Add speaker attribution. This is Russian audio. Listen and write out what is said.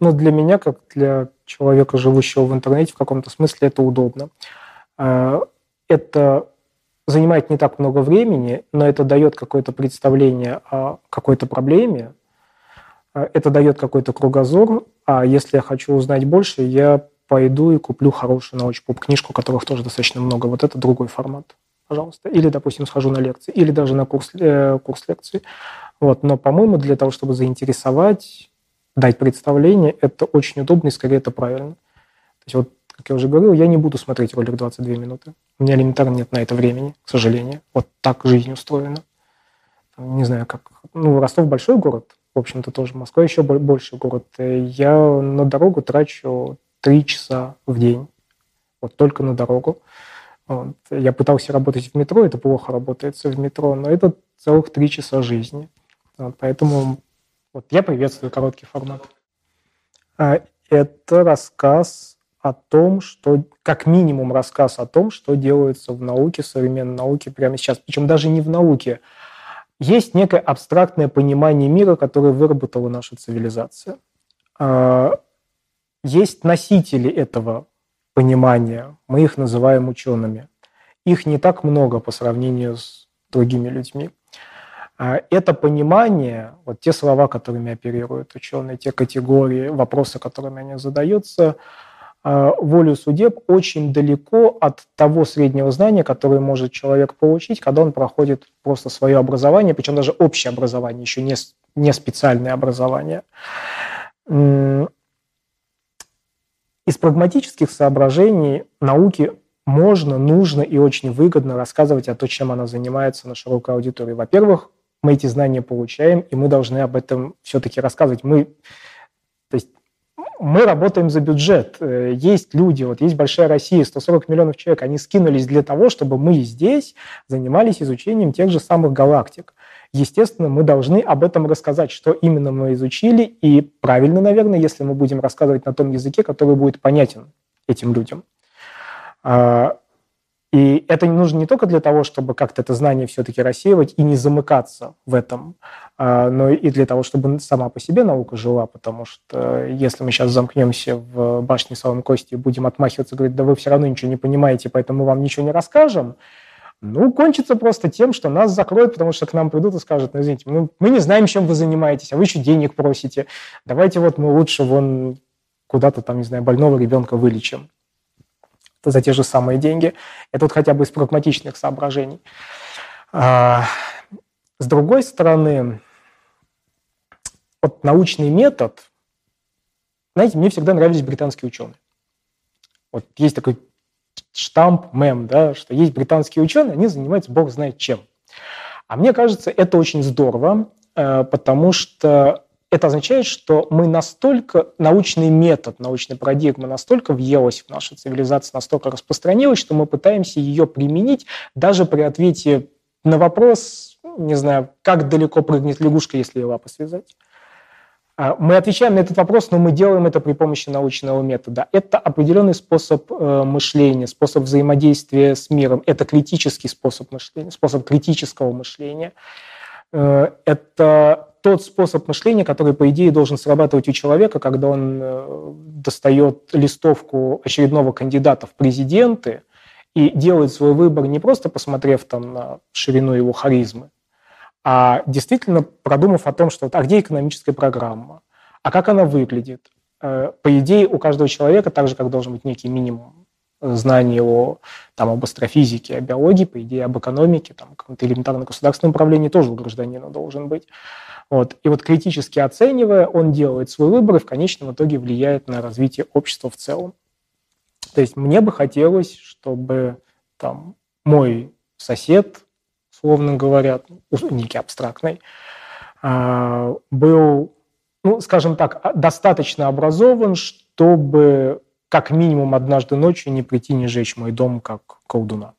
Speaker 1: ну, для меня, как для человека, живущего в интернете, в каком-то смысле это удобно. Э, это занимает не так много времени, но это дает какое-то представление о какой-то проблеме, э, это дает какой-то кругозор, а если я хочу узнать больше, я пойду и куплю хорошую научпоп книжку, которых тоже достаточно много. Вот это другой формат, пожалуйста. Или, допустим, схожу на лекции, или даже на курс, э, курс лекций. Вот. Но, по-моему, для того, чтобы заинтересовать, дать представление, это очень удобно и, скорее, это правильно. То есть вот как я уже говорил, я не буду смотреть ролик 22 минуты. У меня элементарно нет на это времени, к сожалению. Вот так жизнь устроена. Не знаю, как... Ну, Ростов большой город, в общем-то, тоже. Москва еще больше город. Я на дорогу трачу 3 часа в день. Вот только на дорогу. Вот. Я пытался работать в метро, это плохо работается в метро, но это целых 3 часа жизни. Вот, поэтому вот я приветствую короткий формат. А, это рассказ о том, что, как минимум, рассказ о том, что делается в науке, современной науке прямо сейчас. Причем даже не в науке. Есть некое абстрактное понимание мира, которое выработала наша цивилизация. А, есть носители этого понимания, мы их называем учеными. Их не так много по сравнению с другими людьми. А, это понимание, вот те слова, которыми оперируют ученые, те категории, вопросы, которыми они задаются – а, волю судеб очень далеко от того среднего знания, которое может человек получить, когда он проходит просто свое образование, причем даже общее образование, еще не, не специальное образование. Из прагматических соображений науки можно, нужно и очень выгодно рассказывать о том, чем она занимается на широкой аудитории. Во-первых, мы эти знания получаем, и мы должны об этом все-таки рассказывать. Мы, то есть мы работаем за бюджет. Э, есть люди, вот есть Большая Россия, 140 миллионов человек, они скинулись для того, чтобы мы здесь занимались изучением тех же самых галактик. Естественно, мы должны об этом рассказать, что именно мы изучили, и правильно, наверное, если мы будем рассказывать на том языке, который будет понятен этим людям. А, и это нужно не только для того, чтобы как-то это знание все-таки рассеивать и не замыкаться в этом, а, но и для того, чтобы сама по себе наука жила, потому что если мы сейчас замкнемся в башне Салом Кости и будем отмахиваться, говорить, да вы все равно ничего не понимаете, поэтому мы вам ничего не расскажем, ну, кончится просто тем, что нас закроют, потому что к нам придут и скажут, ну, извините, мы, мы не знаем, чем вы занимаетесь, а вы еще денег просите. Давайте вот мы лучше вон куда-то там, не знаю, больного ребенка вылечим за те же самые деньги. Это вот хотя бы из прагматичных соображений. А, с другой стороны, вот научный метод, знаете, мне всегда нравились британские ученые. Вот есть такой штамп, мем, да, что есть британские ученые, они занимаются бог знает чем. А мне кажется, это очень здорово, э, потому что это означает, что мы настолько, научный метод, научная парадигма настолько въелась в нашу цивилизацию, настолько распространилась, что мы пытаемся ее применить даже при ответе на вопрос, не знаю, как далеко прыгнет лягушка, если ее лапы связать. А, мы отвечаем на этот вопрос, но мы делаем это при помощи научного метода. Это определенный способ э, мышления, способ взаимодействия с миром. Это критический способ мышления, способ критического мышления. Э, это тот способ мышления, который, по идее, должен срабатывать у человека, когда он э, достает листовку очередного кандидата в президенты и делает свой выбор не просто посмотрев там на ширину его харизмы, а действительно продумав о том, что а где экономическая программа, а как она выглядит. Э, по идее, у каждого человека, так же, как должен быть некий минимум знаний о, там, об астрофизике, о биологии, по идее, об экономике, там, каком-то элементарном государственном управлении тоже у гражданина должен быть. Вот. И вот критически оценивая, он делает свой выбор и в конечном итоге влияет на развитие общества в целом. То есть мне бы хотелось, чтобы там мой сосед, условно говоря, некий абстрактный, а, был, ну, скажем так, достаточно образован, чтобы как минимум однажды ночью не прийти, не жечь мой дом как колдуна.